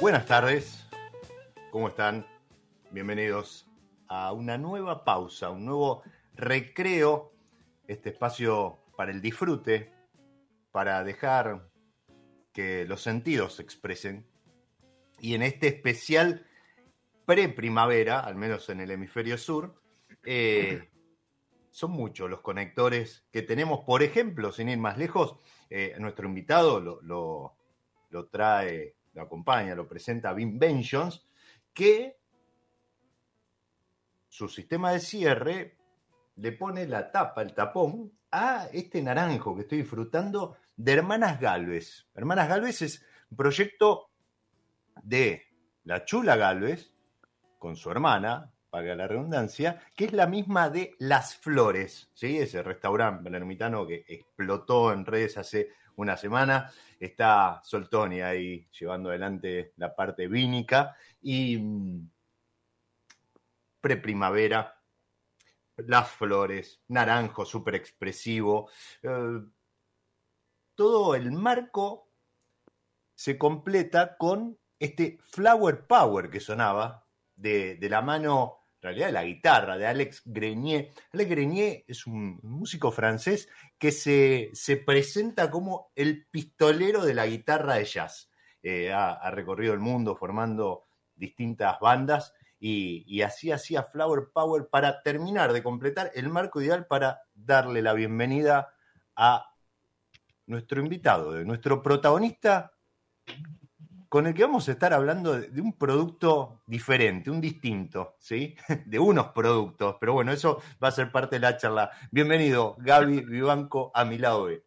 Buenas tardes, ¿cómo están? Bienvenidos a una nueva pausa, un nuevo recreo, este espacio para el disfrute, para dejar que los sentidos se expresen. Y en este especial pre-primavera, al menos en el hemisferio sur, eh, son muchos los conectores que tenemos. Por ejemplo, sin ir más lejos, eh, nuestro invitado lo, lo, lo trae lo acompaña, lo presenta Vin que su sistema de cierre le pone la tapa, el tapón, a este naranjo que estoy disfrutando de Hermanas Galvez. Hermanas Galvez es un proyecto de la chula Galvez con su hermana, paga la redundancia, que es la misma de Las Flores, ¿sí? ese restaurante belermitano que explotó en redes hace una semana. Está Soltoni ahí llevando adelante la parte vínica y mm, preprimavera, las flores, naranjo súper expresivo. Eh, todo el marco se completa con este flower power que sonaba de, de la mano en realidad la guitarra de Alex Grenier. Alex Grenier es un músico francés que se, se presenta como el pistolero de la guitarra de jazz. Eh, ha, recorrido el mundo formando distintas bandas y, y, así hacía Flower Power para terminar de completar el marco ideal para darle la bienvenida a nuestro invitado, de nuestro protagonista con el que vamos a estar hablando de, un producto diferente, un distinto, ¿sí? De unos productos, pero bueno, eso va a ser parte de la charla. Bienvenido, Gaby Vivanco, a mi lado B.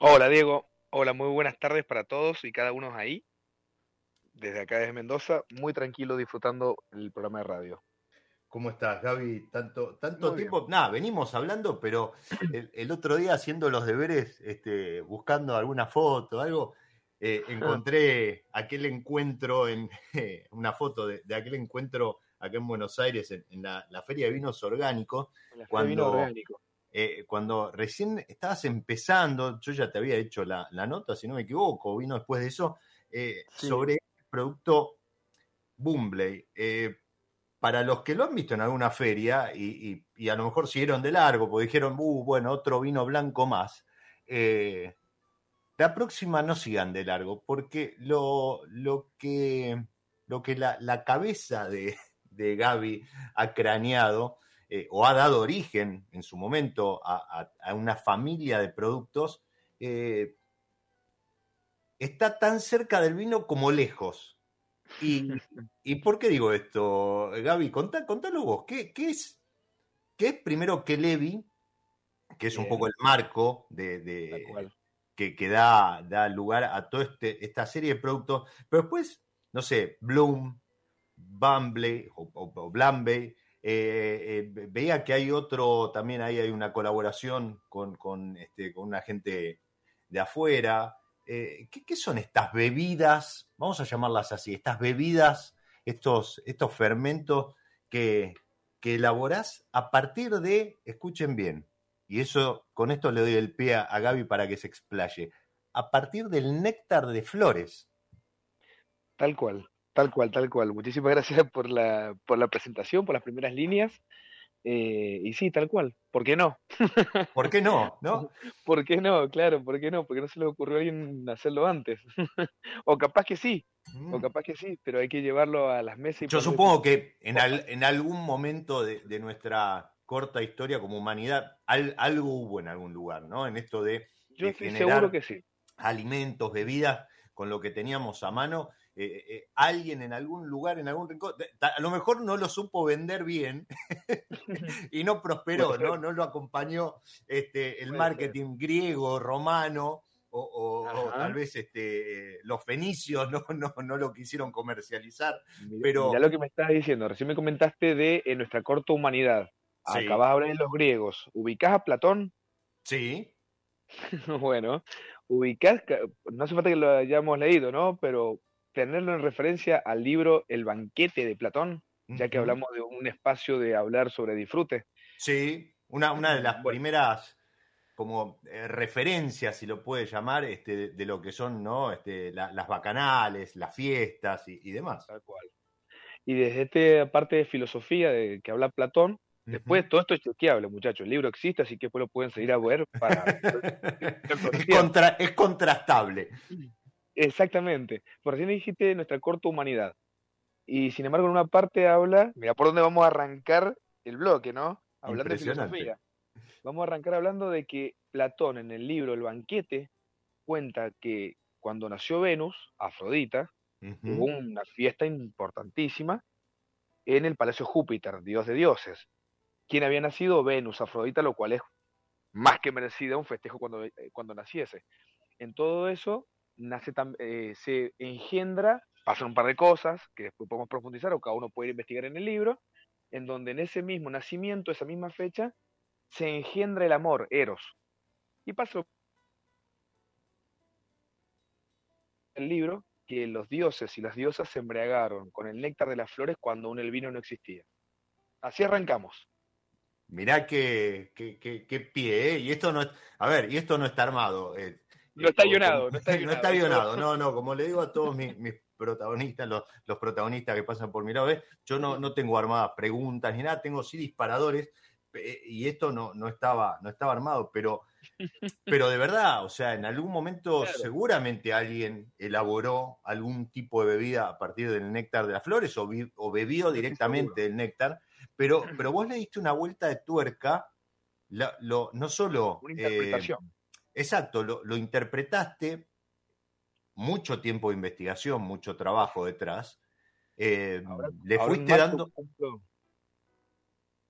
Hola, Diego. Hola, muy buenas tardes para todos y cada uno ahí. Desde acá, desde Mendoza, muy tranquilo disfrutando el programa de radio. ¿Cómo estás, Gaby? Tanto, tanto tiempo. Nada, venimos hablando, pero el, otro día haciendo los deberes, este, buscando alguna foto, algo, eh, encontré aquel encuentro en una foto de, aquel encuentro acá en Buenos Aires, en, la, Feria de Vinos Orgánicos. cuando, eh, cuando recién estabas empezando, yo ya te había hecho la, nota, si no me equivoco, vino después de eso, eh, sobre el producto Bumbley para los que lo han visto en alguna feria y, a lo mejor siguieron de largo, porque dijeron, uh, bueno, otro vino blanco más, eh, la próxima no sigan de largo, porque lo, lo que, lo que la, cabeza de, de, Gaby ha craneado eh, o ha dado origen en su momento a, una familia de productos, eh, está tan cerca del vino como lejos. ¿Y, por qué digo esto, Gaby? Contá, contalo vos. ¿Qué, es, qué es primero que Levi, que es un poco el marco de, que, da, da, lugar a toda este, esta serie de productos, pero después, no sé, Bloom, Bumbley o, o, eh, eh, veía que hay otro, también ahí hay una colaboración con, con, este, con una gente de afuera. Eh, ¿qué, son estas bebidas? Vamos a llamarlas así, estas bebidas, estos, estos fermentos que, que elaborás a partir de, escuchen bien, y eso, con esto le doy el pie a, Gaby para que se explaye, a partir del néctar de flores. Tal cual, tal cual, tal cual. Muchísimas gracias por la, por la presentación, por las primeras líneas. Eh, y sí, tal cual. ¿Por qué no? ¿Por qué no? ¿No? ¿Por qué no? Claro, ¿por qué no? Porque no se le ocurrió a alguien hacerlo antes. o capaz que sí, o mm. capaz que sí, pero hay que llevarlo a las mesas. Y Yo supongo que en, en, algún momento de, nuestra corta historia como humanidad, algo hubo en algún lugar, ¿no? En esto de, Yo estoy seguro que sí. alimentos, bebidas, con lo que teníamos a mano eh, eh, alguien en algún lugar, en algún rincón, a lo mejor no lo supo vender bien y no prosperó, ¿no? No lo acompañó este, el marketing griego, romano, o, tal vez este, los fenicios no, no, no lo quisieron comercializar. pero... Ya lo que me estás diciendo, recién me comentaste de nuestra corta humanidad. Acabas de hablar de los griegos. ¿Ubicás a Platón? Sí. bueno, ubicás, no hace falta que lo hayamos leído, ¿no? Pero tenerlo en referencia al libro El banquete de Platón, ya que hablamos de un espacio de hablar sobre disfrute. Sí, una, una de las primeras como eh, referencias, si lo puede llamar, este, de, lo que son ¿no? este, las bacanales, las fiestas y, demás. Tal cual. Y desde esta parte de filosofía de que habla Platón, Después todo esto es chequeable, muchachos. El libro existe, así que después lo pueden seguir a ver para. es, es contrastable. Exactamente. Por recién dijiste nuestra corta humanidad. Y sin embargo, en una parte habla, mira por dónde vamos a arrancar el bloque, ¿no? Hablando de filosofía. Vamos a arrancar hablando de que Platón en el libro El banquete cuenta que cuando nació Venus, Afrodita, hubo una fiesta importantísima en el Palacio Júpiter, dios de dioses. Quien había nacido? Venus, Afrodita, lo cual es más que merecida un festejo cuando, eh, cuando naciese. En todo eso, nace eh, se engendra, pasan un par de cosas que después podemos profundizar o cada uno puede investigar en el libro, en donde en ese mismo nacimiento, esa misma fecha, se engendra el amor, Eros. Y pasó el libro que los dioses y las diosas se embriagaron con el néctar de las flores cuando aún el vino no existía. Así arrancamos. Mirá qué, qué, pie, ¿eh? Y esto no es, a ver, y esto no está armado. Eh, no está guionado, no está guionado. no está guionado, no, no, como le digo a todos mis, protagonistas, los, protagonistas que pasan por mi lado, yo no, no tengo armadas preguntas ni nada, tengo sí disparadores, y esto no, no, estaba, no estaba armado, pero, pero de verdad, o sea, en algún momento seguramente alguien elaboró algún tipo de bebida a partir del néctar de las flores o, o bebió directamente del néctar, pero, pero vos le diste una vuelta de tuerca, lo, no solo... Una interpretación. Exacto, lo, interpretaste, mucho tiempo de investigación, mucho trabajo detrás. Eh, le fuiste dando.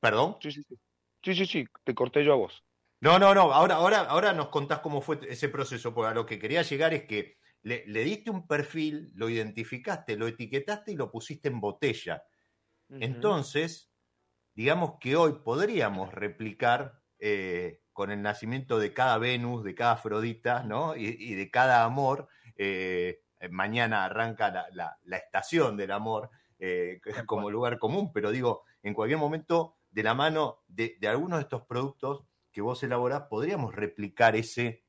¿Perdón? Sí, sí, sí. Sí, sí, sí, te corté yo a vos. No, no, no. Ahora, ahora, ahora nos contás cómo fue ese proceso, porque a lo que quería llegar es que le, diste un perfil, lo identificaste, lo etiquetaste y lo pusiste en botella. Entonces, digamos que hoy podríamos replicar eh, con el nacimiento de cada Venus, de cada Afrodita, ¿no? Y, de cada amor. Eh, mañana arranca la, estación del amor eh, como lugar común, pero digo, en cualquier momento, de la mano de, algunos de estos productos que vos elaborás, podríamos replicar ese,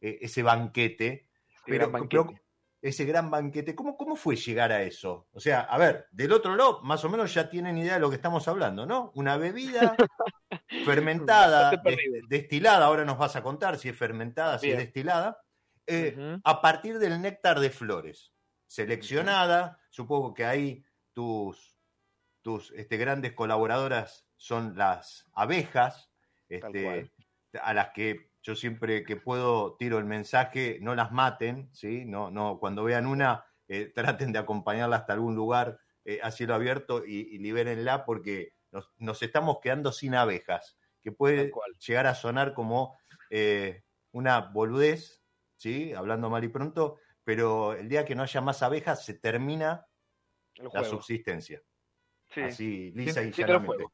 ese banquete. pero, ese gran banquete. ¿Cómo, ¿Cómo fue llegar a eso? O sea, a ver, del otro lado, más o menos ya tienen idea de lo que estamos hablando, ¿no? Una bebida fermentada, destilada, ahora nos vas a contar si es fermentada, si es destilada, eh, a partir del néctar de flores, seleccionada, supongo que ahí tus, tus este, grandes colaboradoras son las abejas, este, a las que yo siempre que puedo tiro el mensaje, no las maten, ¿sí? No, no, cuando vean una, eh, traten de acompañarla hasta algún lugar eh, a cielo abierto y, libérenla porque nos, estamos quedando sin abejas, que puede llegar a sonar como eh, una boludez, ¿sí? Hablando mal y pronto, pero el día que no haya más abejas se termina la subsistencia. Así, lisa y llanamente.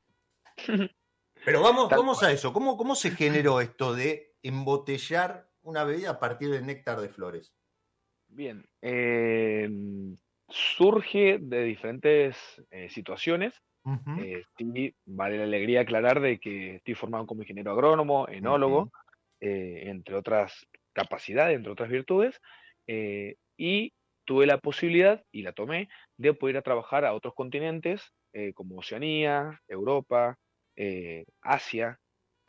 Pero vamos, vamos a eso. ¿Cómo, ¿Cómo se generó esto de embotellar una bebida a partir del néctar de flores? Bien, eh, surge de diferentes eh, situaciones. Eh, vale la alegría aclarar de que estoy formado como ingeniero agrónomo, enólogo, entre otras capacidades, entre otras virtudes, y tuve la posibilidad, y la tomé, de poder ir a trabajar a otros continentes, como Oceanía, Europa, Asia,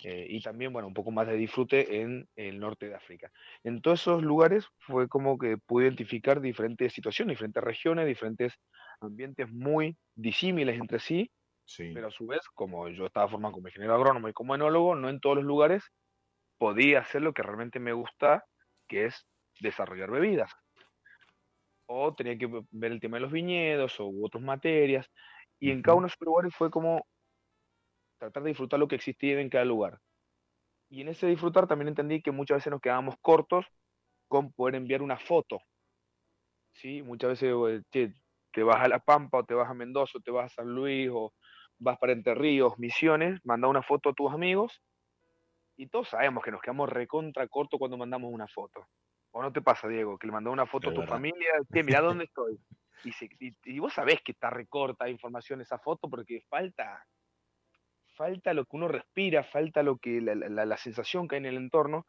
eh, y también, bueno, un poco más de disfrute en el norte de África. En todos esos lugares fue como que pude identificar diferentes situaciones, diferentes regiones, diferentes ambientes muy disímiles entre sí, pero a su vez, como yo estaba formado como ingeniero agrónomo y como enólogo, no en todos los lugares podía hacer lo que realmente me gusta, que es desarrollar bebidas. O tenía que ver el tema de los viñedos o otras materias. Y en cada uno de esos lugares fue como tratar de disfrutar lo que existía en cada lugar. Y en ese disfrutar también entendí que muchas veces nos quedábamos cortos con poder enviar una foto. ¿sí? Muchas veces eh, te, vas a La Pampa o te vas a Mendoza o te vas a San Luis o vas para Entre Ríos, Misiones, manda una foto a tus amigos y todos sabemos que nos quedamos recontra cortos cuando mandamos una foto. ¿O no te pasa, Diego, que le mandó una foto a tu familia? Que mira dónde estoy. Y, y, vos sabés que está recorta información esa foto porque falta falta lo que uno respira, falta lo que la, sensación que hay en el entorno,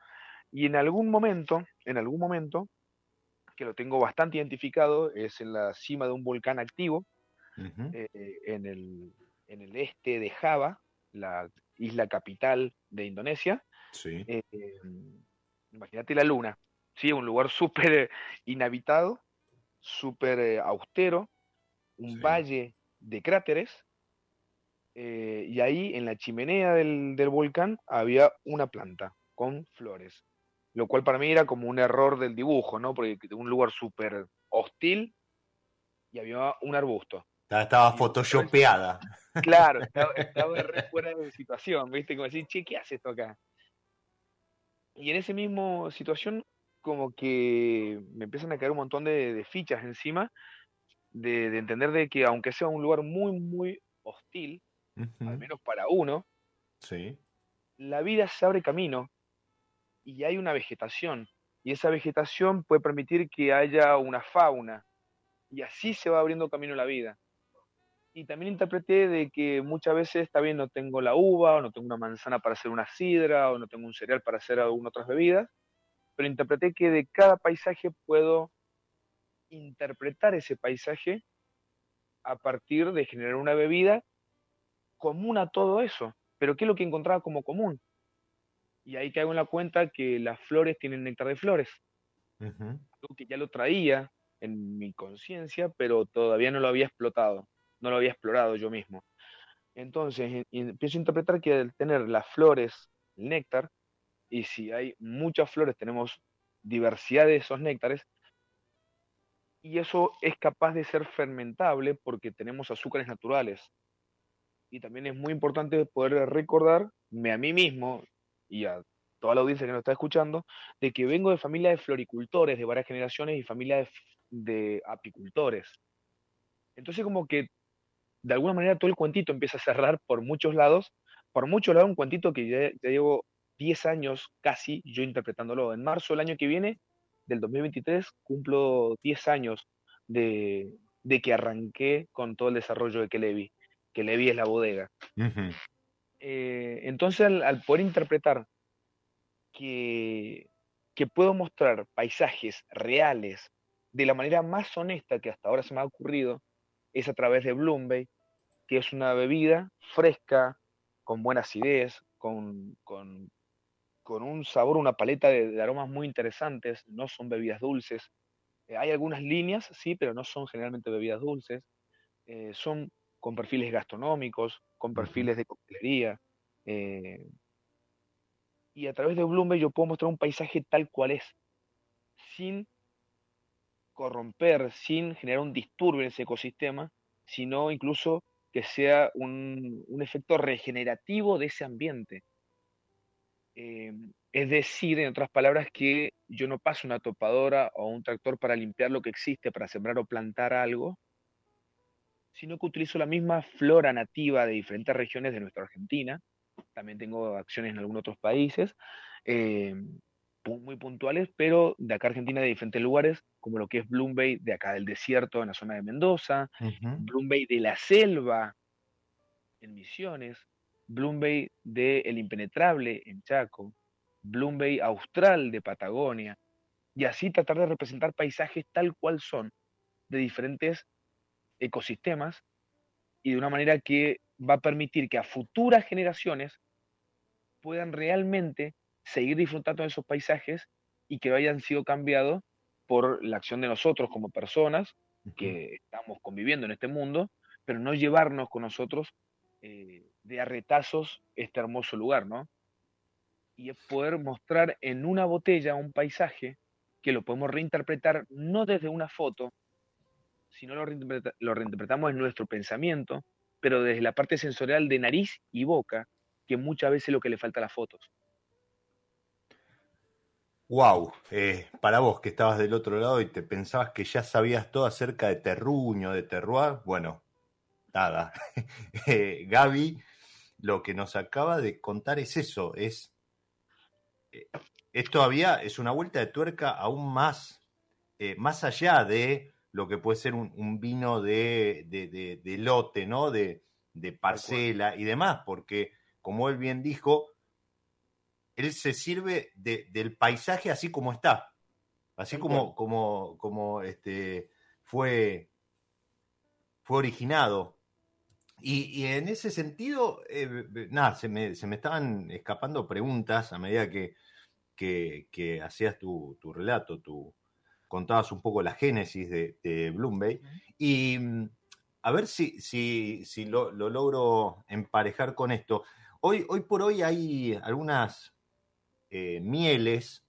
y en algún momento, en algún momento, que lo tengo bastante identificado, es en la cima de un volcán activo, eh, en, el, en, el, este de Java, la isla capital de Indonesia. Eh, imagínate la luna, ¿sí? un lugar súper inhabitado, súper eh, austero, un valle de cráteres, eh, y ahí en la chimenea del, volcán había una planta con flores, lo cual para mí era como un error del dibujo, ¿no? Porque un lugar súper hostil y había un arbusto. Estaba, photoshopeada. Claro, estaba, fuera de situación, ¿viste? Como decir, che, ¿qué hace esto acá? Y en esa misma situación, como que me empiezan a caer un montón de, fichas encima, de, de, entender de que aunque sea un lugar muy, muy hostil, al menos para uno, sí. la vida se abre camino y hay una vegetación. Y esa vegetación puede permitir que haya una fauna. Y así se va abriendo camino la vida. Y también interpreté de que muchas veces, está bien, no tengo la uva, o no tengo una manzana para hacer una sidra, o no tengo un cereal para hacer alguna otras bebidas, pero interpreté que de cada paisaje puedo interpretar ese paisaje a partir de generar una bebida común a todo eso. Pero ¿qué es lo que encontraba como común? Y ahí caigo en la cuenta que las flores tienen néctar de flores. Algo que ya lo traía en mi conciencia, pero todavía no lo había explotado, no lo había explorado yo mismo. Entonces empiezo a interpretar que al tener las flores, el néctar, y si hay muchas flores, tenemos diversidad de esos néctares, y eso es capaz de ser fermentable porque tenemos azúcares naturales y también es muy importante poder recordarme a mí mismo y a toda la audiencia que nos está escuchando, de que vengo de familia de floricultores de varias generaciones y familia de, apicultores. Entonces como que de alguna manera todo el cuentito empieza a cerrar por muchos lados, por muchos lados un cuentito que ya, llevo 10 años casi yo interpretándolo. En marzo del año que viene, del 2023, cumplo 10 años de, de que arranqué con todo el desarrollo de Kelevi. Kelevi es la bodega. Eh, entonces, al, poder interpretar que, que puedo mostrar paisajes reales de la manera más honesta que hasta ahora se me ha ocurrido, es a través de Bloombay, que es una bebida fresca, con buena acidez, con, con, con un sabor, una paleta de, aromas muy interesantes, no son bebidas dulces. Eh, hay algunas líneas, sí, pero no son generalmente bebidas dulces. Eh, son con perfiles gastronómicos, con perfiles de coctelería. Eh, y a través de Bloomberg yo puedo mostrar un paisaje tal cual es, sin corromper, sin generar un disturbio en ese ecosistema, sino incluso que sea un, efecto regenerativo de ese ambiente. Eh, es decir, en otras palabras, que yo no paso una topadora o un tractor para limpiar lo que existe, para sembrar o plantar algo, sino que utilizo la misma flora nativa de diferentes regiones de nuestra Argentina. También tengo acciones en algunos otros países, eh, muy puntuales, pero de acá Argentina de diferentes lugares, como lo que es Bloom Bay de acá del desierto en la zona de Mendoza, Bloom Bay de la selva en Misiones, Bloom Bay de El Impenetrable en Chaco, Bloom Bay Austral de Patagonia, y así tratar de representar paisajes tal cual son, de diferentes ecosistemas y de una manera que va a permitir que a futuras generaciones puedan realmente seguir disfrutando de esos paisajes y que no hayan sido cambiados por la acción de nosotros como personas que estamos conviviendo en este mundo, pero no llevarnos con nosotros eh, de arretazos este hermoso lugar, ¿no? Y es poder mostrar en una botella un paisaje que lo podemos reinterpretar no desde una foto, si no lo, reinterpretamos en nuestro pensamiento, pero desde la parte sensorial de nariz y boca, que muchas veces es lo que le falta a las fotos. Wow, eh, para vos que estabas del otro lado y te pensabas que ya sabías todo acerca de terruño, de terroir, bueno, nada. eh, Gaby, lo que nos acaba de contar es eso, es, eh, es todavía, es una vuelta de tuerca aún más, eh, más allá de lo que puede ser un, vino de, de, lote, ¿no? De, parcela y demás, porque como él bien dijo, él se sirve del paisaje así como está, así como, como, como este, fue, fue originado. Y, en ese sentido, eh, nada, se me, se me, estaban escapando preguntas a medida que, que, hacías tu, tu relato, tu, contabas un poco la génesis de, de Y mm, a ver si, si, si lo, logro emparejar con esto. Hoy, hoy por hoy hay algunas eh, mieles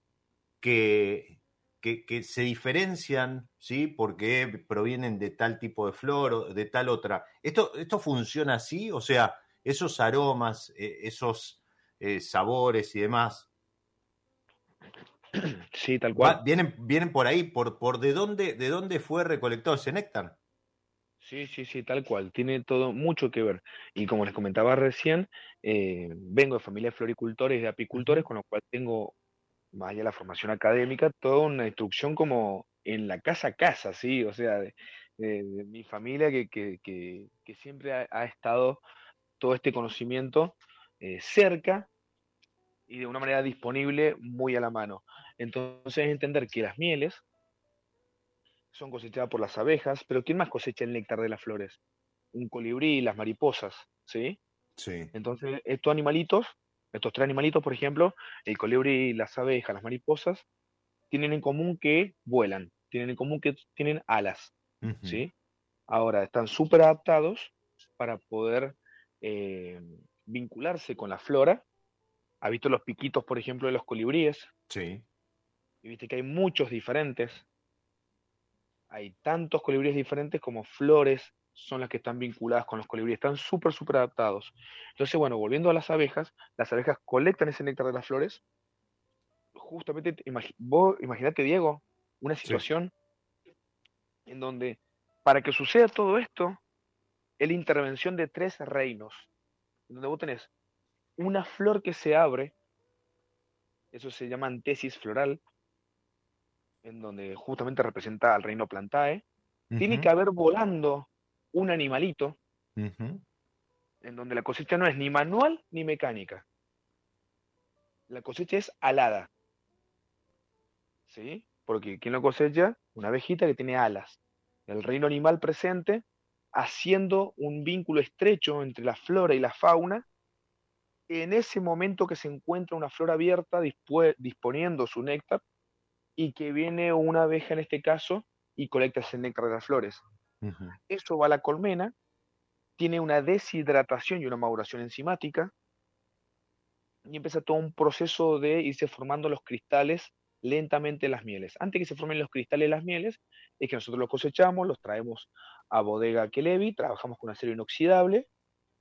que, que, se diferencian, ¿sí? Porque provienen de tal tipo de flor o de tal otra. ¿Esto, esto funciona así? O sea, esos aromas, eh, esos eh, sabores y demás, Sí, tal cual. ¿Vienen, vienen por ahí? ¿Por, por de, dónde, de dónde fue recolectado ese néctar? Sí, sí, sí, tal cual. Tiene todo mucho que ver. Y como les comentaba recién, eh, vengo de familia de floricultores y de apicultores, con lo cual tengo, más allá de la formación académica, toda una instrucción como en la casa a casa, ¿sí? O sea, de, mi familia que, que, que, siempre ha, estado todo este conocimiento eh, cerca y de una manera disponible muy a la mano. Entonces entender que las mieles son cosechadas por las abejas, pero ¿quién más cosecha el néctar de las flores? Un colibrí, las mariposas, ¿sí? Sí. Entonces estos animalitos, estos tres animalitos, por ejemplo, el colibrí, las abejas, las mariposas, tienen en común que vuelan, tienen en común que tienen alas, ¿sí? Ahora, están súper adaptados para poder eh, vincularse con la flora ¿Ha visto los piquitos, por ejemplo, de los colibríes? Sí. Y viste que hay muchos diferentes. Hay tantos colibríes diferentes como flores son las que están vinculadas con los colibríes. Están súper, súper adaptados. Entonces, bueno, volviendo a las abejas, las abejas colectan ese néctar de las flores. Justamente, vos imaginate, Diego, una situación en donde para que suceda todo esto, es la intervención de tres reinos, donde vos tenés una flor que se abre, eso se llama antesis floral, en donde justamente representa al reino Plantae, tiene que haber volando un animalito, en donde la cosecha no es ni manual ni mecánica. La cosecha es alada. ¿Sí? Porque ¿quién lo cosecha? Una abejita que tiene alas. El reino animal presente haciendo un vínculo estrecho entre la flora y la fauna en ese momento que se encuentra una flor abierta disponiendo su néctar y que viene una abeja en este caso y colecta ese néctar de las flores. Eso va a la colmena, tiene una deshidratación y una maduración enzimática y empieza todo un proceso de irse formando los cristales lentamente en las mieles. Antes que se formen los cristales las mieles, es que nosotros los cosechamos, los traemos a bodega Kelevi, trabajamos con acero inoxidable,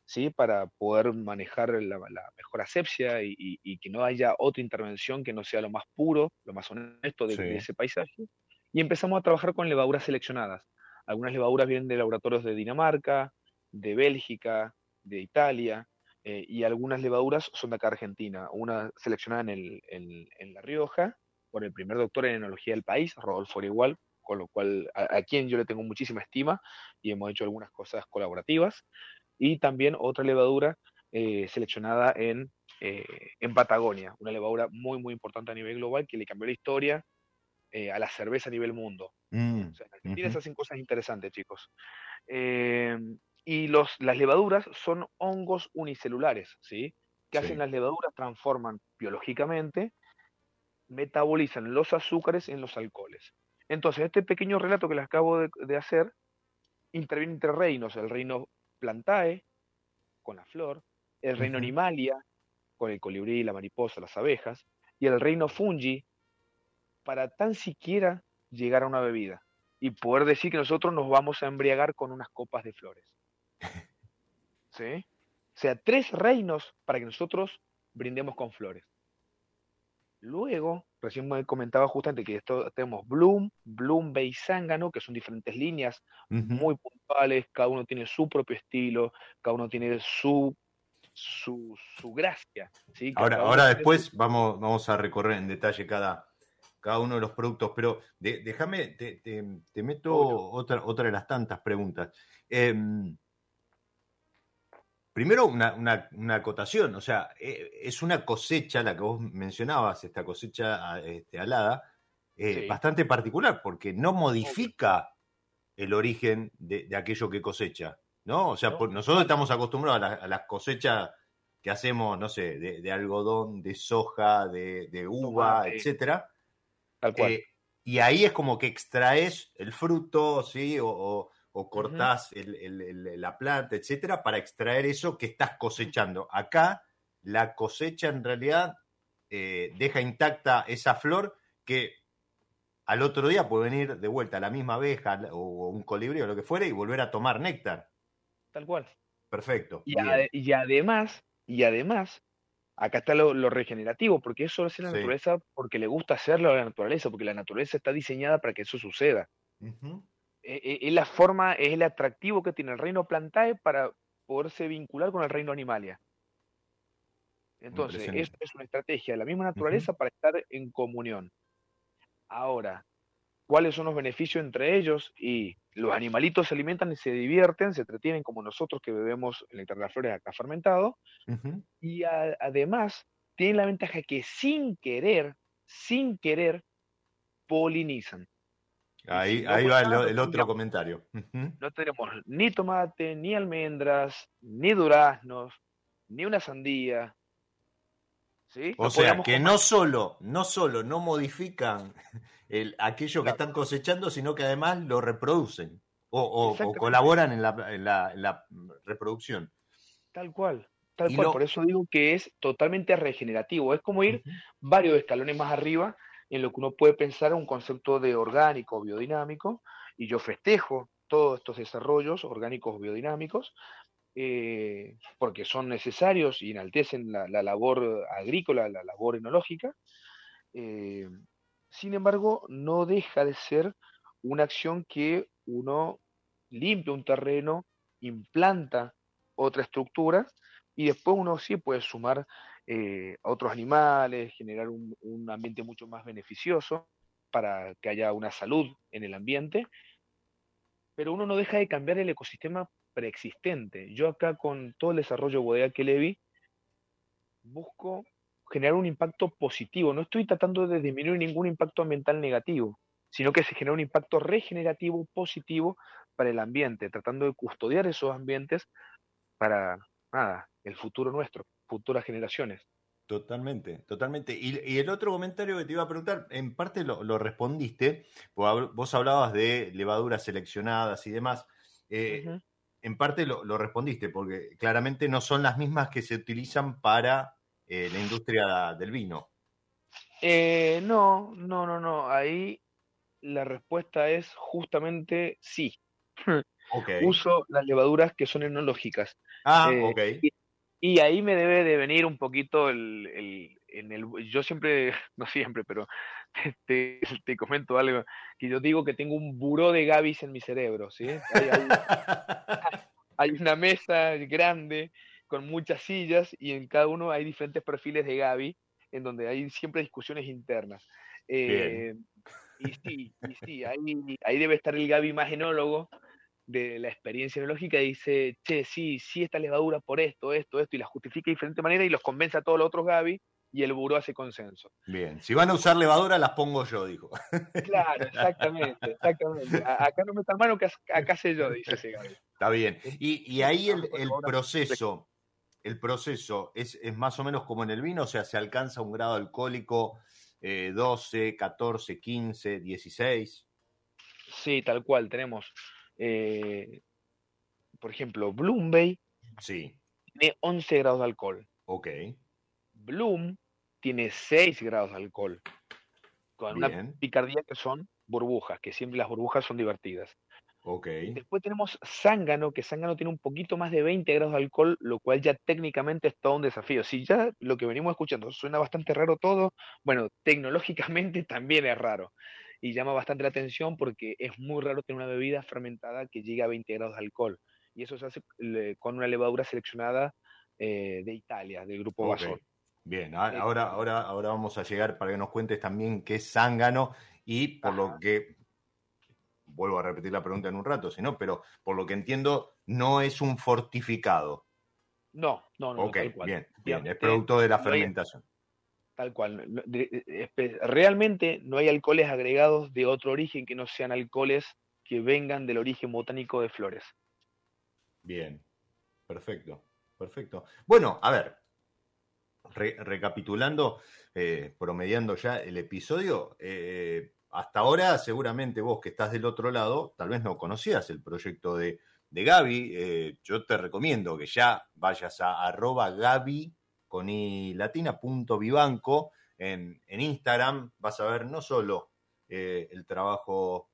¿sí? para poder manejar la, mejor asepsia y, que no haya otra intervención que no sea lo más puro, lo más honesto de, ese paisaje. Y empezamos a trabajar con levaduras seleccionadas. Algunas levaduras vienen de laboratorios de Dinamarca, de Bélgica, de Italia, eh, y algunas levaduras son de acá Argentina. Una seleccionada en, el, en, La Rioja por el primer doctor en enología del país, Rodolfo Igual, con lo cual a, a, quien yo le tengo muchísima estima y hemos hecho algunas cosas colaborativas y también otra levadura eh, seleccionada en, eh, en Patagonia, una levadura muy, muy importante a nivel global que le cambió la historia eh, a la cerveza a nivel mundo. Mm, en Argentina se hacen cosas interesantes, chicos. y los, las levaduras son hongos unicelulares, ¿sí? ¿Qué hacen las levaduras? Transforman biológicamente, metabolizan los azúcares en los alcoholes. Entonces, este pequeño relato que les acabo de, de hacer interviene entre reinos, el reino Plantae, con la flor, el reino Animalia, con el colibrí, la mariposa, las abejas, y el reino Fungi, para tan siquiera llegar a una bebida y poder decir que nosotros nos vamos a embriagar con unas copas de flores. ¿Sí? O sea, tres reinos para que nosotros brindemos con flores. Luego, recién me comentaba justamente que esto, tenemos Bloom, Bloom Bay Zángano, que son diferentes líneas muy puntuales, cada uno tiene su propio estilo, cada uno tiene su, su, gracia. Ahora, ahora después vamos, vamos a recorrer en detalle cada, cada uno de los productos, pero déjame, te, te, meto otra, otra de las tantas preguntas. Em, Primero, una, acotación, o sea, eh, es una cosecha, la que vos mencionabas, esta cosecha este, alada, eh, bastante particular, porque no modifica el origen de, aquello que cosecha, ¿no? O sea, nosotros estamos acostumbrados a, las cosechas que hacemos, no sé, de, algodón, de soja, de, uva, etcétera. Tal cual. Eh, y ahí es como que extraes el fruto, ¿sí? o o cortás la planta, etcétera, para extraer eso que estás cosechando. Acá la cosecha en realidad eh, deja intacta esa flor que al otro día puede venir de vuelta la misma abeja o un colibrí o lo que fuera y volver a tomar néctar. Tal cual. Perfecto. Y, además, y además, acá está lo, regenerativo, porque eso es la naturaleza porque le gusta hacerlo a la naturaleza, porque la naturaleza está diseñada para que eso suceda. Es la forma, es el atractivo que tiene el reino Plantae para poderse vincular con el reino Animalia. Entonces, es, es una estrategia de la misma naturaleza para estar en comunión. Ahora, ¿cuáles son los beneficios entre ellos? Y los animalitos se alimentan y se divierten, se entretienen como nosotros que bebemos el néctar de las flores acá fermentado. Y además, tienen la ventaja que sin querer, sin querer, polinizan. Ahí, ahí va el, otro comentario. No tenemos ni tomate, ni almendras, ni duraznos, ni una sandía. ¿Sí? O sea, que no solo, no solo no modifican el, aquello que están cosechando, sino que además lo reproducen o, colaboran en la, reproducción. Tal cual, tal cual. Por eso digo que es totalmente regenerativo. Es como ir varios escalones más arriba en lo que uno puede pensar un concepto de orgánico biodinámico, y yo festejo todos estos desarrollos orgánicos biodinámicos, eh, porque son necesarios y enaltecen la, labor agrícola, la labor enológica. Eh, sin embargo, no deja de ser una acción que uno limpia un terreno implanta otra estructura y después uno sí puede sumar eh, a otros animales, generar un, un, ambiente mucho más beneficioso para que haya una salud en el ambiente, pero uno no deja de cambiar el ecosistema preexistente. Yo acá con todo el desarrollo de bodega que le vi, busco generar un impacto positivo. No estoy tratando de disminuir ningún impacto ambiental negativo, sino que se genera un impacto regenerativo positivo para el ambiente, tratando de custodiar esos ambientes para nada, el futuro nuestro, futuras generaciones. Totalmente, totalmente. Y, el otro comentario que te iba a preguntar, en parte lo, respondiste, vos hablabas de levaduras seleccionadas y demás. Eh, en parte lo, respondiste, porque claramente no son las mismas que se utilizan para eh, la industria del vino. Eh, no, no, no, no. Ahí la respuesta es justamente sí. Uso las levaduras que son enológicas. Ah, ok. Y, ahí me debe de venir un poquito el, en el, yo siempre, no siempre, pero te, te, comento algo, que yo digo que tengo un buró de Gavis en mi cerebro, ¿sí? hay una mesa grande con muchas sillas y en cada uno hay diferentes perfiles de Gaby, en donde hay siempre discusiones internas. Eh, y sí, y sí ahí, ahí, debe estar el Gaby más enólogo de la experiencia enológica y dice, che, sí, sí, esta levadura por esto, esto, esto, y la justifica de diferente manera y los convence a todos los otros Gaby y el buró hace consenso. Bien, si van a usar levadura las pongo yo, dijo. Claro, exactamente, exactamente. acá no me está mano, que acá sé yo, dice ese Gaby. Está bien. Y, y ahí el, el proceso, el proceso es, es, más o menos como en el vino, o sea, se alcanza un grado alcohólico 12, 14, 15, 16. Sí, tal cual, tenemos, eh, por ejemplo, Bloom Bay sí. tiene 11 grados de alcohol. Ok. Bloom tiene 6 grados de alcohol, con una picardía que son burbujas, que siempre las burbujas son divertidas. Okay. Después tenemos Zángano, que Zángano tiene un poquito más de 20 grados de alcohol, lo cual ya técnicamente es todo un desafío. Si ya lo que venimos escuchando suena bastante raro todo, bueno, tecnológicamente también es raro. Y llama bastante la atención porque es muy raro tener una bebida fermentada que llegue a 20 grados de alcohol. Y eso se hace con una levadura seleccionada eh, de Italia, del grupo okay. Bien, ahora, ahora, ahora vamos a llegar para que nos cuentes también qué es zángano y por lo que, vuelvo a repetir la pregunta en un rato, si no, pero por lo que entiendo, no es un fortificado. No, no, no. Ok, bien, bien, es producto de la fermentación. Tal cual. Realmente no hay alcoholes agregados de otro origen que no sean alcoholes que vengan del origen botánico de flores. Bien, perfecto, perfecto. Bueno, a ver, recapitulando, eh, promediando ya el episodio, eh, hasta ahora seguramente vos que estás del otro lado, tal vez no conocías el proyecto de, de Gaby. Eh, yo te recomiendo que ya vayas a arroba Gaby con i latina punto vivanco en, en Instagram. Vas a ver no solo el trabajo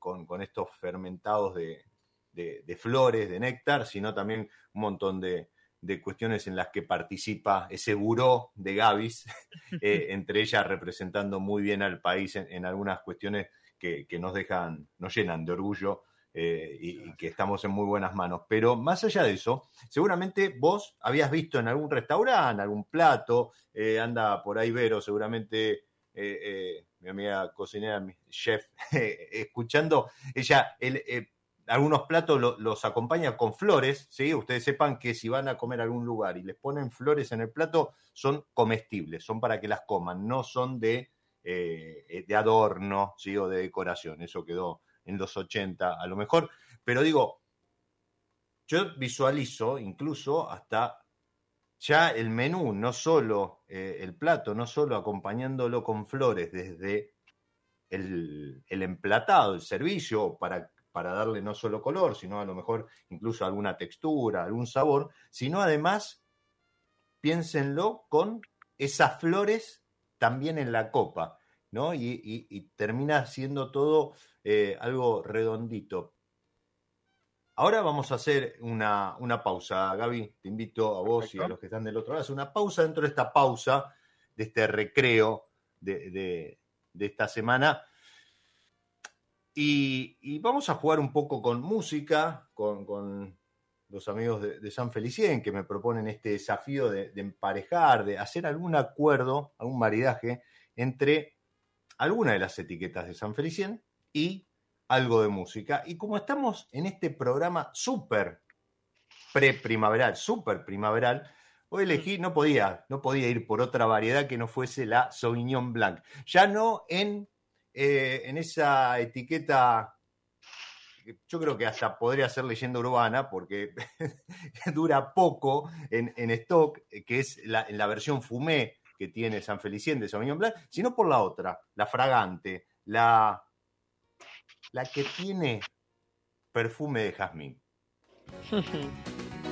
con, con, estos fermentados de, de flores, de néctar, sino también un montón de, de cuestiones en las que participa ese buró de Gavis, eh, entre ellas representando muy bien al país en, algunas cuestiones que, nos dejan, nos llenan de orgullo eh, y, que estamos en muy buenas manos. Pero más allá de eso, seguramente vos habías visto en algún restaurante, algún plato, eh, anda por ahí Vero, seguramente mi amiga cocinera, mi chef, escuchando, ella, el, algunos platos los acompañan con flores, ¿sí? Ustedes sepan que si van a comer a algún lugar y les ponen flores en el plato, son comestibles, son para que las coman, no son de, eh, de adorno, ¿sí? O de decoración. Eso quedó en los 80 a lo mejor. Pero digo, yo visualizo incluso hasta ya el menú, no solo eh, el plato, no solo acompañándolo con flores desde el, el emplatado, el servicio, para para darle no solo color, sino a lo mejor incluso alguna textura, algún sabor, sino además, piénsenlo con esas flores también en la copa, ¿no? Y, termina siendo todo eh, algo redondito. Ahora vamos a hacer una, pausa, Gaby. Te invito a vos y a los que están del otro lado una pausa dentro de esta pausa, de este recreo de esta semana. Y, vamos a jugar un poco con música, con, los amigos de, San Felicien que me proponen este desafío de, emparejar, de hacer algún acuerdo, algún maridaje entre alguna de las etiquetas de San Felicien y algo de música. Y como estamos en este programa súper pre-primaveral, súper primaveral, hoy elegí, no podía, no podía ir por otra variedad que no fuese la Sauvignon Blanc. Ya no en, eh, en esa etiqueta yo creo que hasta podría ser leyenda urbana porque dura poco en, stock, eh, que es la, en la versión fumé que tiene San Felicien de Sauvignon Blanc, sino por la otra, la fragante, la, la que tiene perfume de jazmín.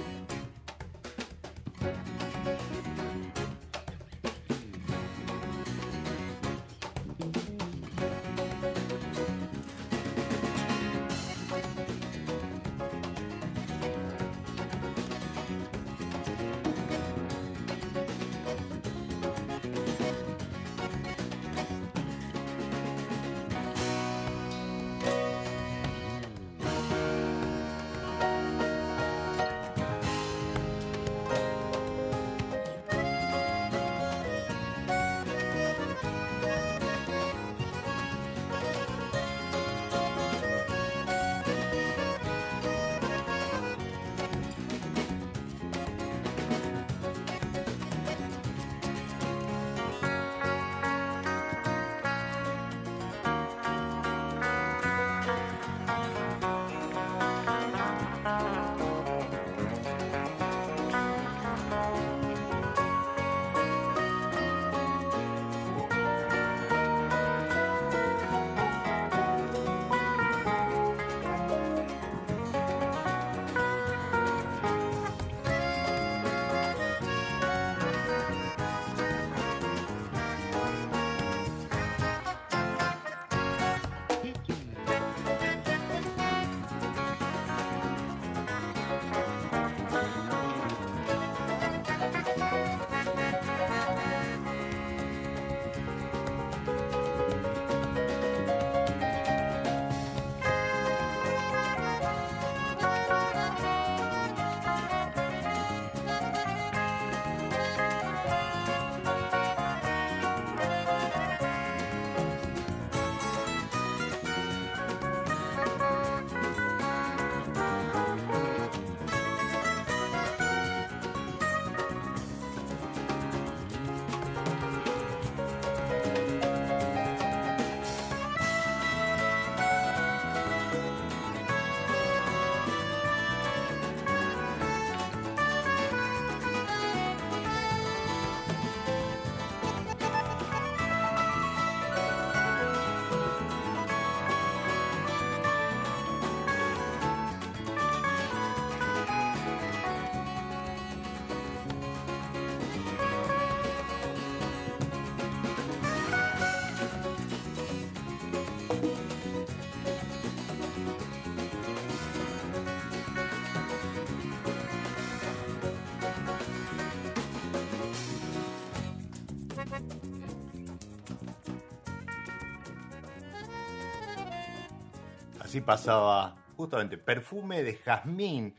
pasaba justamente perfume de jazmín,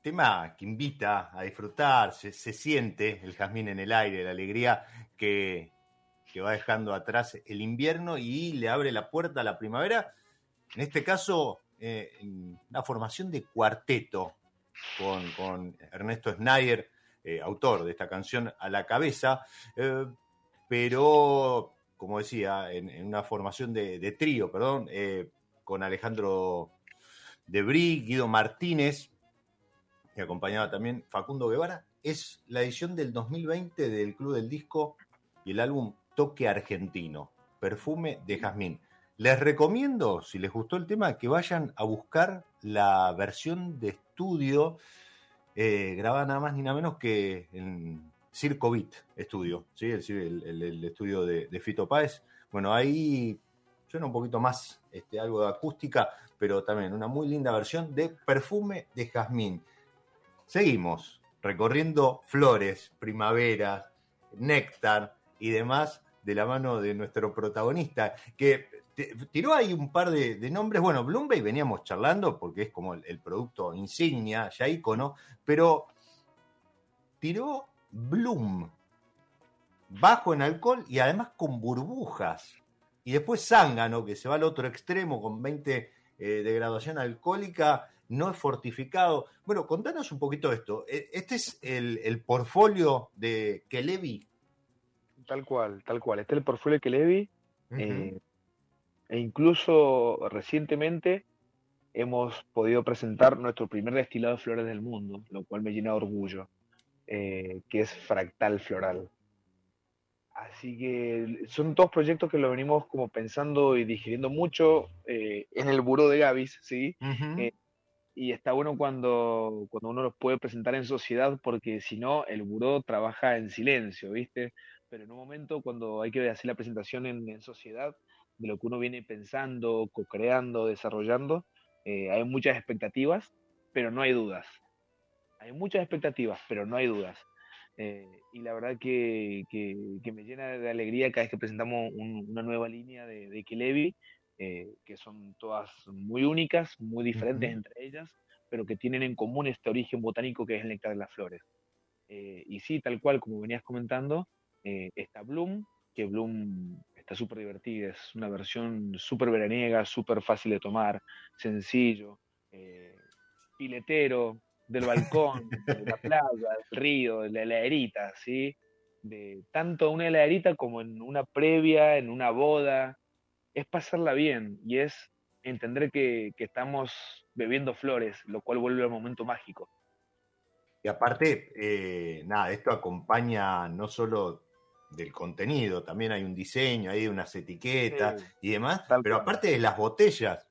tema que invita a disfrutar, se, siente el jazmín en el aire, la alegría que, va dejando atrás el invierno y le abre la puerta a la primavera. En este caso, eh, una formación de cuarteto con, Ernesto Schneider, eh, autor de esta canción, a la cabeza, eh, pero, como decía, en, una formación de, de trío, perdón, con Alejandro Debrí, Guido Martínez, que acompañaba también Facundo Guevara, es la edición del 2020 del Club del Disco y el álbum Toque Argentino, Perfume de Jazmín. Les recomiendo, si les gustó el tema, que vayan a buscar la versión de estudio eh, grabada nada más ni nada menos que en Circo Beat Estudio, ¿sí? el, estudio de, de Fito Páez. Bueno, ahí Suena un poquito más este, algo de acústica, pero también una muy linda versión de Perfume de Jazmín. Seguimos recorriendo flores, primavera, néctar y demás de la mano de nuestro protagonista, que tiró ahí un par de, nombres. Bueno, Bloomberg veníamos charlando porque es como el, producto insignia, ya ícono, pero tiró Bloom, bajo en alcohol y además con burbujas. Y después Zángano, que se va al otro extremo con 20 eh, de graduación alcohólica, no es fortificado. Bueno, contanos un poquito esto. E, este es el, el portfolio de Kelevi. Tal cual, tal cual. Este es el portfolio de Kelevi. Eh, e incluso recientemente hemos podido presentar nuestro primer destilado de flores del mundo, lo cual me llena de orgullo, eh, que es Fractal Floral. Así que son todos proyectos que lo venimos como pensando y digiriendo mucho eh, en el buró de Gavis, ¿sí? y está bueno cuando, cuando uno los puede presentar en sociedad, porque si no, el buró trabaja en silencio, ¿viste? Pero en un momento cuando hay que hacer la presentación en, sociedad de lo que uno viene pensando, co-creando, desarrollando, eh, hay muchas expectativas, pero no hay dudas. Hay muchas expectativas, pero no hay dudas. Eh, y la verdad que, que, me llena de alegría cada vez que presentamos una nueva línea de, de Kilevi, eh, que son todas muy únicas, muy diferentes entre ellas, pero que tienen en común este origen botánico que es el néctar de las flores. Eh, y sí, tal cual, como venías comentando, eh, está Bloom, que Bloom está súper divertida, es una versión súper veraniega, súper fácil de tomar, sencillo, piletero, del balcón, de la playa, del río, de la heladerita, ¿sí? De tanto una heladerita como en una previa, en una boda, es pasarla bien y es entender que, estamos bebiendo flores, lo cual vuelve al momento mágico. Y aparte, eh, nada, esto acompaña no solo del contenido, también hay un diseño, hay unas etiquetas y demás, pero aparte de las botellas.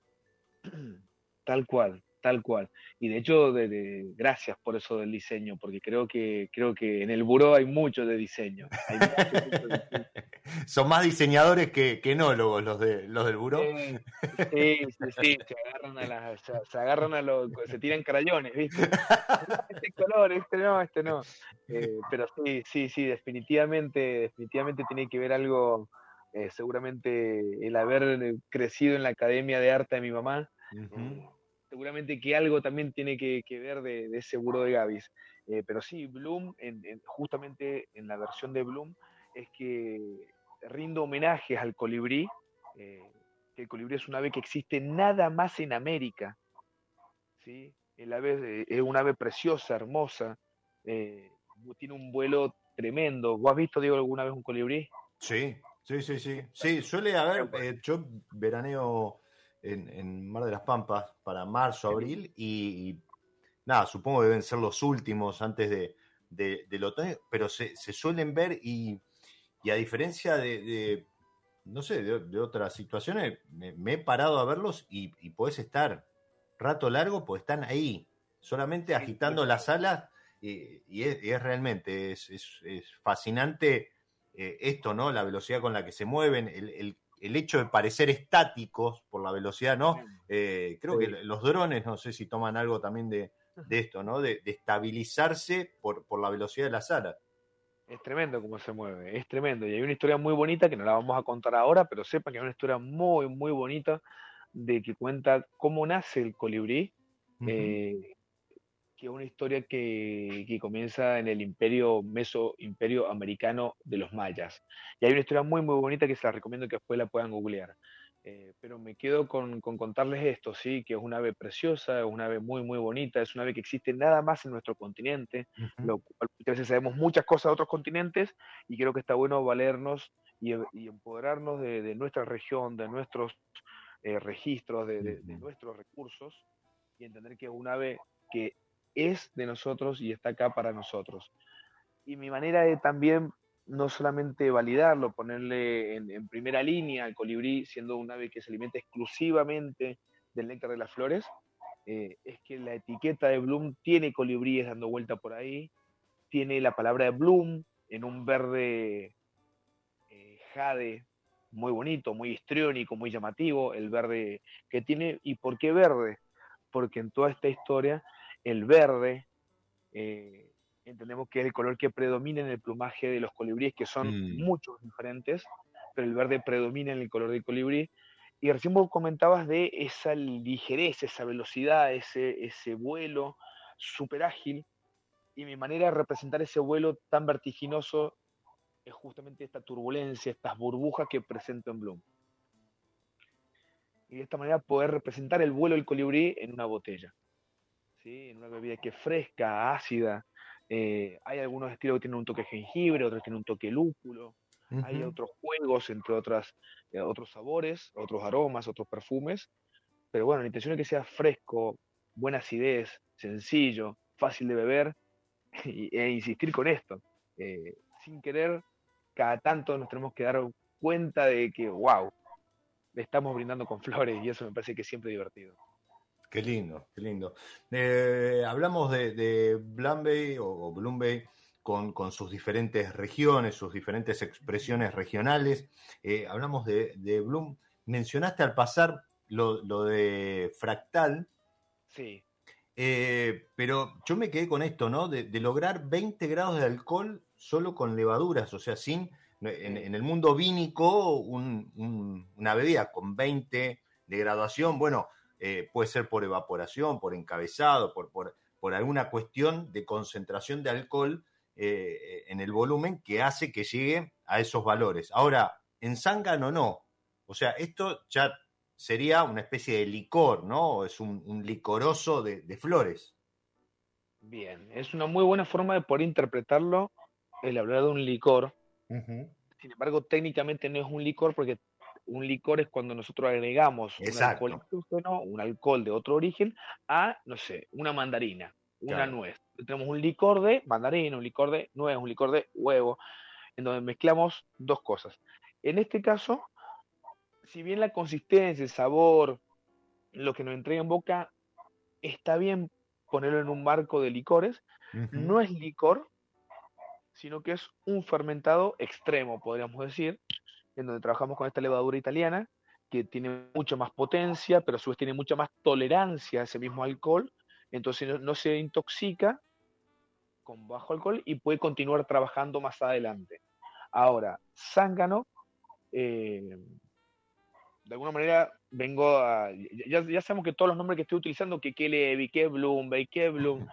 Tal cual, Tal cual. Y de hecho, de, gracias por eso del diseño, porque creo que creo que en el buró hay mucho de diseño. Son más diseñadores que, que enólogos los de los del buró. sí, sí, sí, se agarran a las, se, agarran a los, se tiran crayones, ¿viste? Este color, este no, este no. Eh, pero sí, sí, sí, definitivamente, definitivamente tiene que ver algo, eh, seguramente el haber crecido en la academia de arte de mi mamá seguramente que algo también tiene que, ver de, ese buró de Gavis. Eh, pero sí, Bloom, justamente en la versión de Bloom, es que rindo homenajes al colibrí, eh, que el colibrí es un ave que existe nada más en América. ¿sí? El ave es un ave preciosa, hermosa, eh, tiene un vuelo tremendo. ¿Vos has visto, Diego, alguna vez un colibrí? Sí, sí, sí, sí. Sí, suele haber, yo veraneo en, Mar de las Pampas para marzo, abril, y, nada, supongo que deben ser los últimos antes de, del otoño, pero se, suelen ver y, a diferencia de, no sé, de, otras situaciones, me, he parado a verlos y, y podés estar rato largo, pues están ahí, solamente agitando las alas, y, es, realmente, es, fascinante eh, esto, ¿no? La velocidad con la que se mueven, el el hecho de parecer estáticos por la velocidad, ¿no? Eh, creo que los drones, no sé si toman algo también de, esto, ¿no? De, estabilizarse por, por, la velocidad de la sala. Es tremendo cómo se mueve, es tremendo. Y hay una historia muy bonita que no la vamos a contar ahora, pero sepan que hay una historia muy, muy bonita de que cuenta cómo nace el colibrí que es una historia que, comienza en el imperio meso, imperio americano de los mayas. Y hay una historia muy, muy bonita que se la recomiendo que después la puedan googlear. Eh, pero me quedo con, contarles esto, sí, que es una ave preciosa, es una ave muy, muy bonita, es una ave que existe nada más en nuestro continente, lo cual muchas veces sabemos muchas cosas de otros continentes y creo que está bueno valernos y, empoderarnos de, nuestra región, de nuestros eh, registros, de, de nuestros recursos y entender que es un ave que es de nosotros y está acá para nosotros. Y mi manera de también no solamente validarlo, ponerle en, primera línea al colibrí, siendo un ave que se alimenta exclusivamente del néctar de las flores, eh, es que la etiqueta de Bloom tiene colibríes dando vuelta por ahí, tiene la palabra Bloom en un verde eh, jade muy bonito, muy histriónico, muy llamativo, el verde que tiene. ¿Y por qué verde? Porque en toda esta historia el verde, eh, entendemos que es el color que predomina en el plumaje de los colibríes, que son mm. muchos diferentes, pero el verde predomina en el color del colibrí, Y recién vos comentabas de esa ligereza, esa velocidad, ese, ese vuelo súper ágil. Y mi manera de representar ese vuelo tan vertiginoso es justamente esta turbulencia, estas burbujas que presento en Bloom. Y de esta manera poder representar el vuelo del colibrí en una botella. ¿Sí? En una bebida que es fresca, ácida. Eh, hay algunos estilos que tienen un toque jengibre, otros tienen un toque lúpulo. Hay otros juegos, entre otras, eh, otros sabores, otros aromas, otros perfumes. Pero bueno, la intención es que sea fresco, buena acidez, sencillo, fácil de beber e insistir con esto. Eh, sin querer, cada tanto nos tenemos que dar cuenta de que, wow, le estamos brindando con flores y eso me parece que es siempre divertido. Qué lindo, qué lindo. Eh, hablamos de, de o, o Bloom con, sus diferentes regiones, sus diferentes expresiones regionales. Eh, hablamos de, Bloom. Mencionaste al pasar lo, de fractal. Sí. Eh, pero yo me quedé con esto, ¿no? De, lograr 20 grados de alcohol solo con levaduras, o sea, sin. En, el mundo vínico, una bebida con 20 de graduación, bueno, eh, puede ser por evaporación, por encabezado, por, por, por alguna cuestión de concentración de alcohol eh, en el volumen que hace que llegue a esos valores. Ahora, en zángano no. O sea, esto ya sería una especie de licor, ¿no? Es un, licoroso de, flores. Bien, es una muy buena forma de poder interpretarlo el hablar de un licor. Sin embargo, técnicamente no es un licor porque un licor es cuando nosotros agregamos un alcohol, un alcohol de otro origen a, no sé, una mandarina, una nuez. Tenemos un licor de mandarina, un licor de nuez, un licor de huevo, en donde mezclamos dos cosas. En este caso, si bien la consistencia, el sabor, lo que nos entrega en boca, está bien ponerlo en un marco de licores, no es licor, sino que es un fermentado extremo, podríamos decir, en donde trabajamos con esta levadura italiana, que tiene mucha más potencia, pero a su vez tiene mucha más tolerancia a ese mismo alcohol, entonces no se intoxica con bajo alcohol y puede continuar trabajando más adelante. Ahora, zángano, eh, de alguna manera vengo a. Ya, sabemos que todos los nombres que estoy utilizando, que Levi, que Bloom, que Bloom,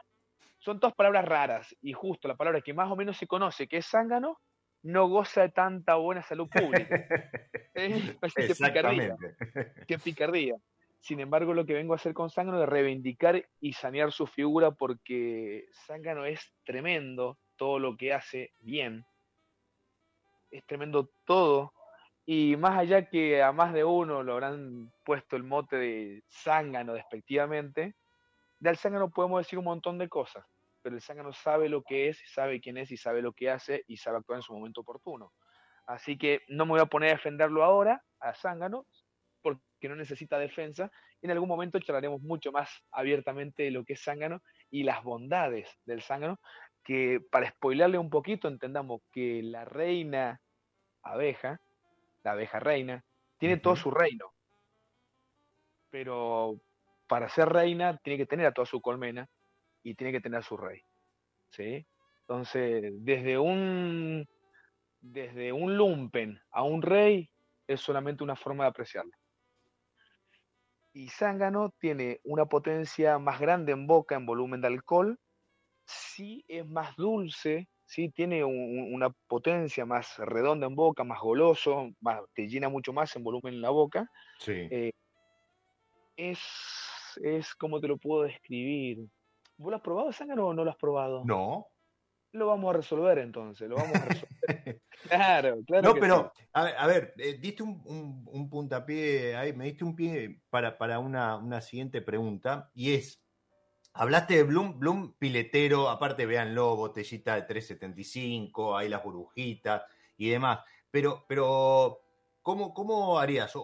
son todas palabras raras y justo la palabra que más o menos se conoce, que es zángano, no goza de tanta buena salud pública. Exactamente. Qué picardía. Sin embargo, lo que vengo a hacer con Zángano es reivindicar y sanear su figura porque Zángano es tremendo, todo lo que hace bien. Es tremendo todo. Y más allá que a más de uno lo habrán puesto el mote de Zángano despectivamente, del Zángano podemos decir un montón de cosas. Pero el Zángano sabe lo que es, sabe quién es y sabe lo que hace y sabe actuar en su momento oportuno. Así que no me voy a poner a defenderlo ahora, a Zángano, que no necesita defensa. En algún momento charlaremos mucho más abiertamente de lo que es zángano y las bondades del zángano, que para spoilerle un poquito entendamos que la reina abeja, la abeja reina, tiene todo su reino. Pero para ser reina tiene que tener a toda su colmena y tiene que tener a su rey. ¿sí? Entonces, desde un, desde un lumpen a un rey es solamente una forma de apreciarlo y Zángano tiene una potencia más grande en boca, en volumen de alcohol, sí es más dulce, sí tiene una potencia más redonda en boca, más goloso, te llena mucho más en volumen en la boca. Sí. Eh, es, es, como te lo puedo describir? ¿Vos lo has probado, Zángano, o no lo has probado? No. Lo vamos a resolver entonces, lo vamos a resolver. claro, claro. No, pero, a ver, eh, diste un, puntapié ahí, me diste un pie para, para una, siguiente pregunta, y es, hablaste de Bloom, Bloom piletero, aparte véanlo, botellita de 375, hay las burbujitas y demás, pero, pero ¿cómo, cómo harías?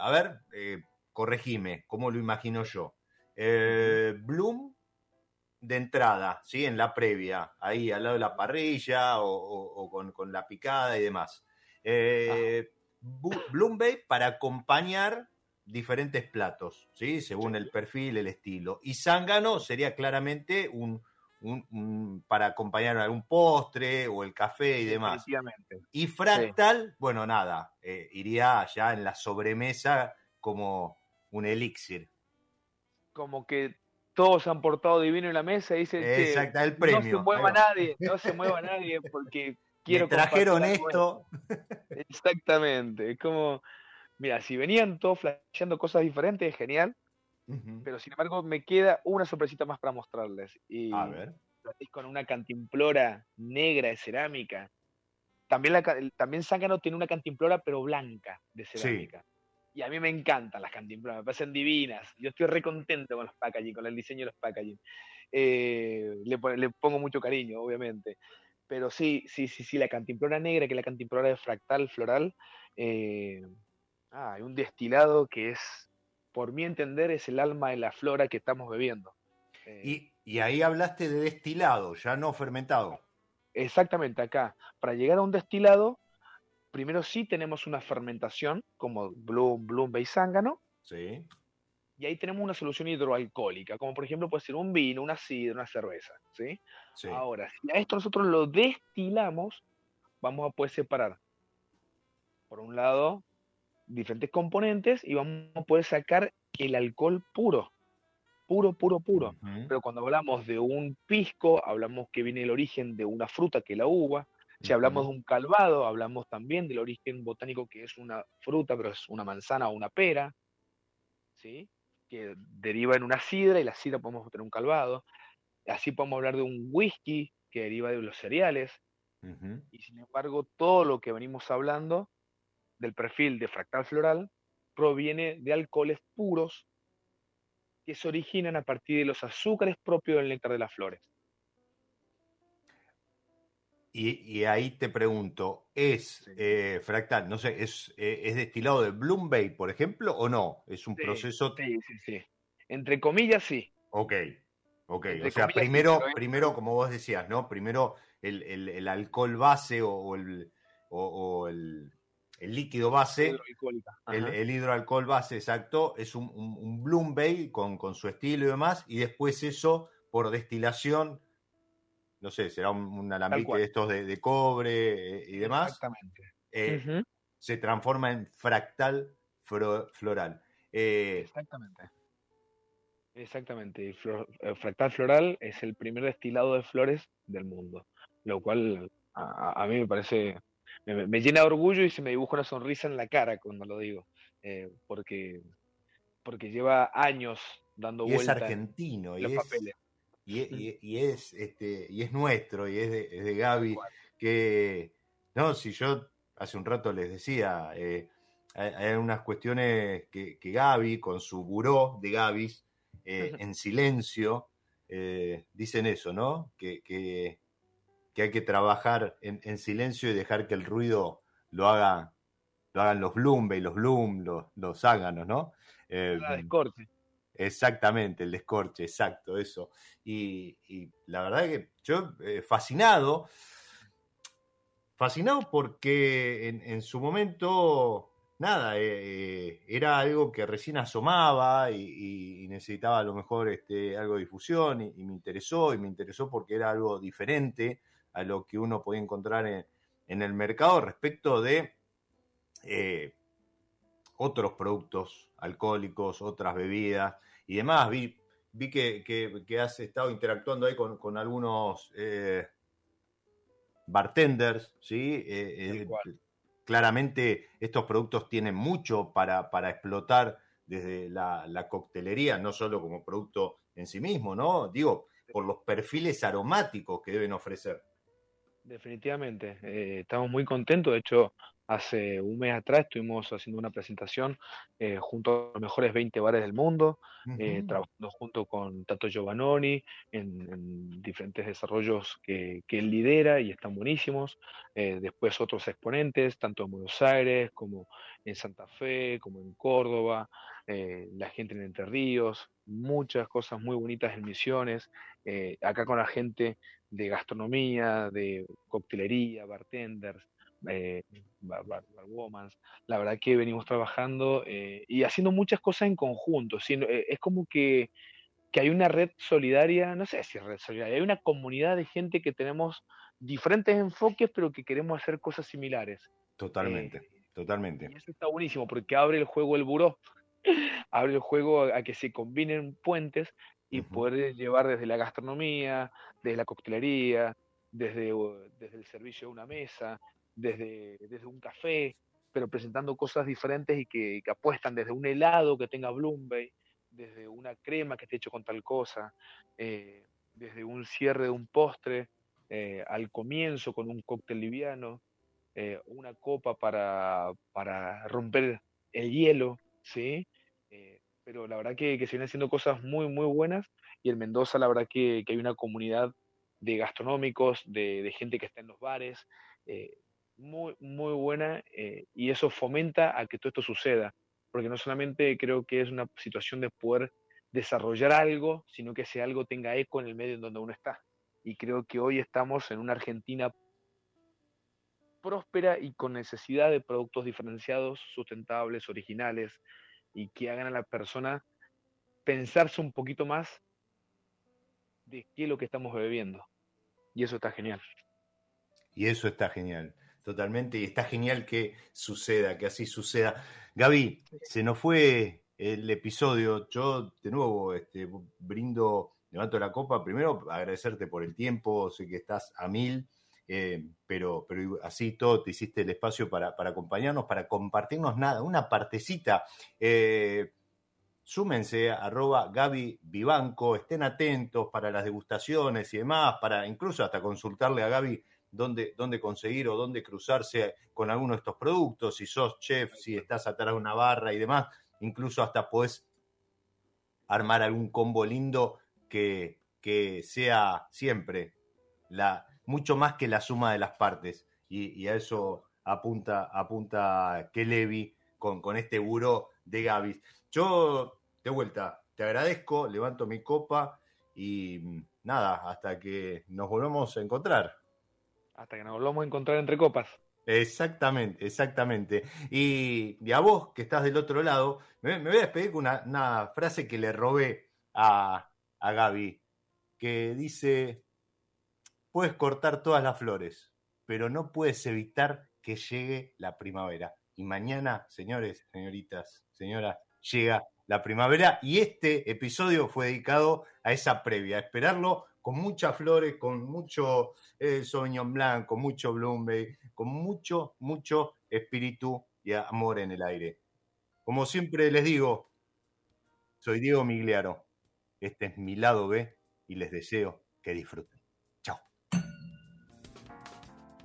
a ver, eh, corregime, ¿cómo lo imagino yo? Eh, Bloom de entrada, ¿sí? En la previa, ahí al lado de la parrilla o, con, la picada y demás. Eh, Bloom Bay para acompañar diferentes platos, ¿sí? Según el perfil, el estilo. Y Zángano sería claramente un, para acompañar algún postre o el café y demás. Y Fractal, bueno, nada, eh, iría ya en la sobremesa como un elixir. Como que todos han portado divino en la mesa y dicen, Exacto, el premio. no se mueva nadie, no se mueva nadie porque quiero... Me trajeron esto. Exactamente, es como, mira, si venían todos flasheando cosas diferentes, genial, pero sin embargo me queda una sorpresita más para mostrarles. Y A ver. con una cantimplora negra de cerámica. También, la, también Zángano tiene una cantimplora, pero blanca de cerámica. Y a mí me encantan las cantimploras, me parecen divinas. Yo estoy re contento con los packaging, con el diseño de los packaging. Eh, le, le, pongo mucho cariño, obviamente. Pero sí, sí, sí, sí, la cantimplora negra, que es la cantimplora de fractal floral, eh, ah, hay un destilado que es por mi entender, es el alma de la flora que estamos bebiendo. Eh, y, ahí hablaste de destilado, ya no fermentado. Exactamente, acá. Para llegar a un destilado, primero sí tenemos una fermentación, como Bloom, Bloom y Zángano. Sí. Y ahí tenemos una solución hidroalcohólica, como por ejemplo puede ser un vino, una sidra, una cerveza. ¿sí? sí. Ahora, si a esto nosotros lo destilamos, vamos a poder separar, por un lado, diferentes componentes y vamos a poder sacar el alcohol puro, puro, puro, puro. Pero cuando hablamos de un pisco, hablamos que viene el origen de una fruta que es la uva. Si hablamos de un calvado, hablamos también del origen botánico que es una fruta, pero es una manzana o una pera, ¿sí? que deriva en una sidra y la sidra podemos obtener un calvado. Así podemos hablar de un whisky que deriva de los cereales. Y sin embargo, todo lo que venimos hablando del perfil de fractal floral proviene de alcoholes puros que se originan a partir de los azúcares propios del néctar de las flores. Y, ahí te pregunto, ¿es eh, fractal, no sé, es, eh, es destilado de Bloom Bay, por ejemplo, o no? ¿Es un proceso...? Sí, sí, sí. Entre comillas, sí. Ok, ok. o sea, primero, primero, como vos decías, ¿no? Primero el, alcohol base o, el, o el el líquido base, el, hidroalcohol base, exacto, es un, un, Bloom Bay con, con, su estilo y demás, y después eso, por destilación, no sé, será un, alambique de estos de, cobre eh, y demás, Exactamente. Eh, se transforma en fractal floral. Eh, Exactamente. Exactamente. fractal floral es el primer destilado de flores del mundo, lo cual a mí me parece me, llena de orgullo y se me dibuja una sonrisa en la cara cuando lo digo, eh, porque, porque lleva años dando y vueltas. Es argentino y, es, y, es, este, y es nuestro y es de, es de Gaby. Que, no, si yo hace un rato les decía, eh, hay, unas cuestiones que, que, Gaby, con su buró de Gavis, eh, en silencio, dicen eso, ¿no? Que, que, que hay que trabajar en, silencio y dejar que el ruido lo haga lo hagan los Bloom, los Bloom, los, los Záganos, ¿no? Eh. Exactamente, el descorche, exacto, eso. Y, la verdad es que yo, eh, fascinado, fascinado porque en, su momento, nada, eh, era algo que recién asomaba y, necesitaba a lo mejor este, algo de difusión y, me interesó, y me interesó porque era algo diferente a lo que uno puede encontrar en, el mercado respecto de eh, otros productos alcohólicos, otras bebidas y demás. Vi, vi que, has estado interactuando ahí con, algunos eh, bartenders, ¿sí? Eh, claramente estos productos tienen mucho para, explotar desde la, la, coctelería, no solo como producto en sí mismo, ¿no? Digo, por los perfiles aromáticos que deben ofrecer. Definitivamente, eh, estamos muy contentos. De hecho, hace un mes atrás estuvimos haciendo una presentación eh, junto a los mejores 20 bares del mundo, eh, trabajando junto con Tato Giovannoni en, diferentes desarrollos que, él lidera y están buenísimos. después otros exponentes, tanto en Buenos Aires como en Santa Fe, como en Córdoba, la gente en Entre Ríos, muchas cosas muy bonitas en Misiones, acá con la gente de gastronomía, de coctelería, bartenders, eh, bar, La verdad que venimos trabajando eh, y haciendo muchas cosas en conjunto. Eh, es como que, hay una red solidaria, no sé si es red solidaria, hay una comunidad de gente que tenemos diferentes enfoques, pero que queremos hacer cosas similares. Totalmente, totalmente. Y eso está buenísimo porque abre el juego el buró. abre el juego a, que se combinen puentes y poder llevar desde la gastronomía, desde la coctelería, desde, desde el servicio de una mesa, desde, desde un café, pero presentando cosas diferentes y que, apuestan desde un helado que tenga Bloomberg, desde una crema que esté hecho con tal cosa, eh, desde un cierre de un postre, eh, al comienzo con un cóctel liviano, eh, una copa para, para, romper el hielo, ¿sí? Pero la verdad que, que, se vienen haciendo cosas muy, muy buenas y en Mendoza la verdad que, que hay una comunidad de gastronómicos, de, de, gente que está en los bares, muy, muy buena eh, y eso fomenta a que todo esto suceda, porque no solamente creo que es una situación de poder desarrollar algo, sino que ese algo tenga eco en el medio en donde uno está. Y creo que hoy estamos en una Argentina próspera y con necesidad de productos diferenciados, sustentables, originales, y que hagan a la persona pensarse un poquito más de qué es lo que estamos bebiendo. Y eso está genial. Y eso está genial totalmente y está genial que suceda, que así suceda. Gaby, se nos fue el episodio. Yo de nuevo este, brindo, levanto la copa. Primero agradecerte por el tiempo, sé que estás a mil. Eh, pero, pero así todo te hiciste el espacio para, acompañarnos, para compartirnos nada, una partecita. Eh, súmense arroba Gaby Vivanco, estén atentos para las degustaciones y demás, para incluso hasta consultarle a Gaby dónde, dónde conseguir o dónde cruzarse con alguno de estos productos, si sos chef, si estás atrás de una barra y demás, incluso hasta podés armar algún combo lindo que, que sea siempre la, mucho más que la suma de las partes. Y, a eso apunta, apunta Kelevi con, con este buró de Gavis. Yo, de vuelta, te agradezco, levanto mi copa y nada, hasta que nos volvamos a encontrar hasta que nos volvamos a encontrar entre copas. Exactamente, exactamente. Y, a vos, que estás del otro lado, me, voy a despedir con una, frase que le robé a, a Gaby, que dice, puedes cortar todas las flores, pero no puedes evitar que llegue la primavera. Y mañana, señores, señoritas, señoras, llega la primavera y este episodio fue dedicado a esa previa, a esperarlo con muchas flores, con mucho eh, Sauvignon Blanc, con mucho Bloomberg, con mucho, mucho espíritu y amor en el aire. Como siempre les digo, soy Diego Migliaro. Este es mi lado B y les deseo que disfruten.